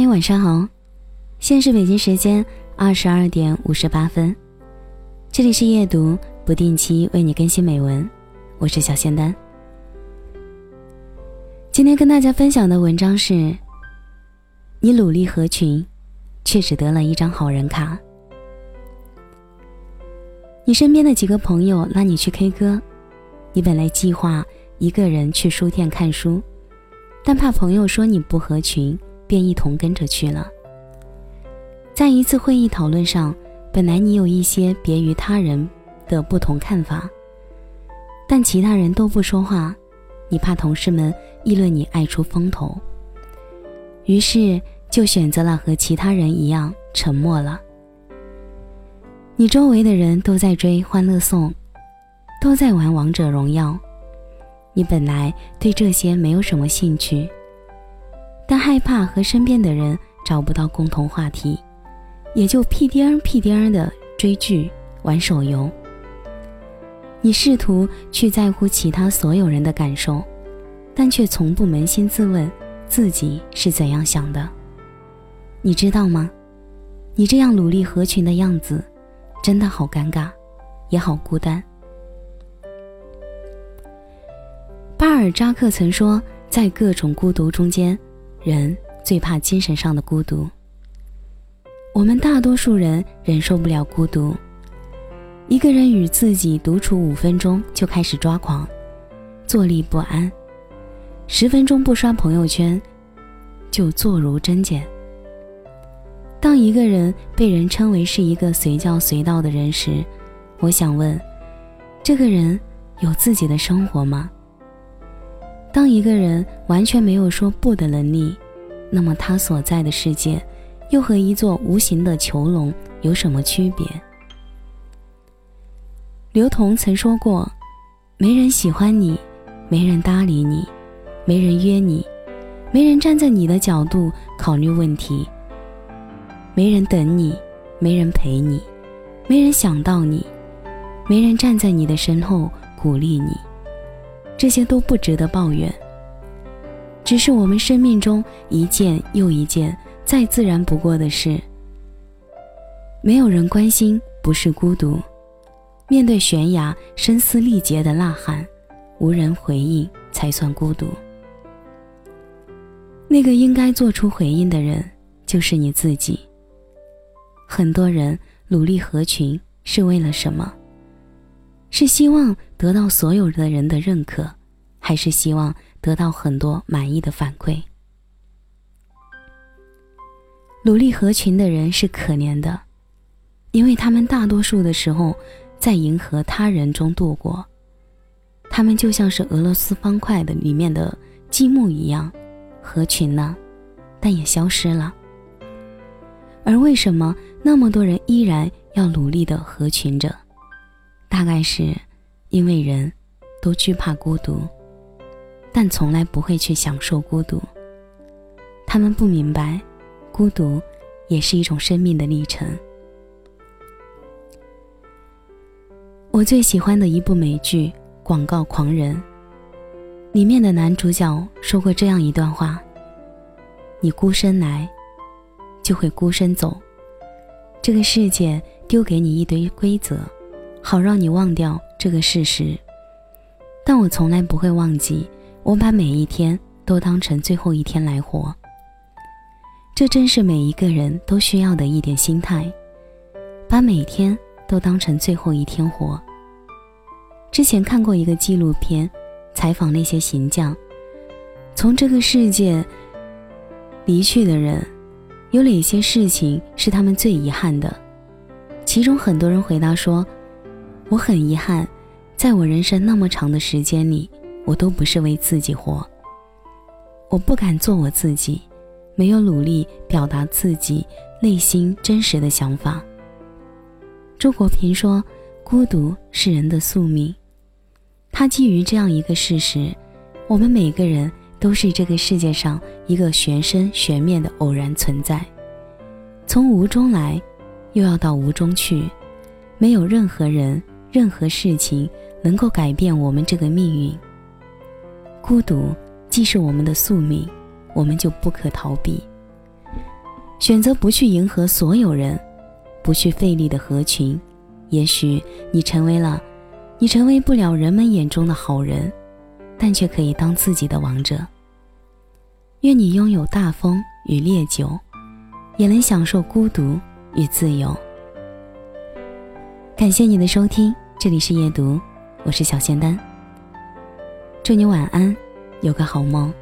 嗨，晚上好，现在是北京时间二十二点五十八分，这里是夜读，不定期为你更新美文，我是小仙丹。今天跟大家分享的文章是：你努力合群，却只得了一张好人卡。你身边的几个朋友拉你去 K 歌，你本来计划一个人去书店看书，但怕朋友说你不合群。便一同跟着去了。在一次会议讨论上，本来你有一些别于他人的不同看法，但其他人都不说话，你怕同事们议论你爱出风头，于是就选择了和其他人一样沉默了。你周围的人都在追《欢乐颂》，都在玩《王者荣耀》，你本来对这些没有什么兴趣。但害怕和身边的人找不到共同话题，也就屁颠儿屁颠儿的追剧、玩手游。你试图去在乎其他所有人的感受，但却从不扪心自问自己是怎样想的。你知道吗？你这样努力合群的样子，真的好尴尬，也好孤单。巴尔扎克曾说，在各种孤独中间。人最怕精神上的孤独。我们大多数人忍受不了孤独，一个人与自己独处五分钟就开始抓狂，坐立不安；十分钟不刷朋友圈，就坐如针毡。当一个人被人称为是一个随叫随到的人时，我想问：这个人有自己的生活吗？当一个人完全没有说不的能力，那么他所在的世界，又和一座无形的囚笼有什么区别？刘同曾说过：“没人喜欢你，没人搭理你，没人约你，没人站在你的角度考虑问题，没人等你，没人陪你，没人想到你，没人站在你的身后鼓励你。”这些都不值得抱怨，只是我们生命中一件又一件再自然不过的事。没有人关心不是孤独，面对悬崖声嘶力竭的呐喊，无人回应才算孤独。那个应该做出回应的人就是你自己。很多人努力合群是为了什么？是希望得到所有的人的认可，还是希望得到很多满意的反馈？努力合群的人是可怜的，因为他们大多数的时候在迎合他人中度过。他们就像是俄罗斯方块的里面的积木一样，合群了，但也消失了。而为什么那么多人依然要努力的合群着？大概是，因为人都惧怕孤独，但从来不会去享受孤独。他们不明白，孤独也是一种生命的历程。我最喜欢的一部美剧《广告狂人》，里面的男主角说过这样一段话：“你孤身来，就会孤身走。这个世界丢给你一堆规则。”好让你忘掉这个事实，但我从来不会忘记。我把每一天都当成最后一天来活。这正是每一个人都需要的一点心态，把每天都当成最后一天活。之前看过一个纪录片，采访那些行将，从这个世界离去的人，有哪些事情是他们最遗憾的？其中很多人回答说。我很遗憾，在我人生那么长的时间里，我都不是为自己活。我不敢做我自己，没有努力表达自己内心真实的想法。周国平说：“孤独是人的宿命。”他基于这样一个事实：我们每个人都是这个世界上一个玄生玄灭的偶然存在，从无中来，又要到无中去，没有任何人。任何事情能够改变我们这个命运。孤独既是我们的宿命，我们就不可逃避。选择不去迎合所有人，不去费力的合群，也许你成为了，你成为不了人们眼中的好人，但却可以当自己的王者。愿你拥有大风与烈酒，也能享受孤独与自由。感谢你的收听，这里是夜读，我是小仙丹。祝你晚安，有个好梦。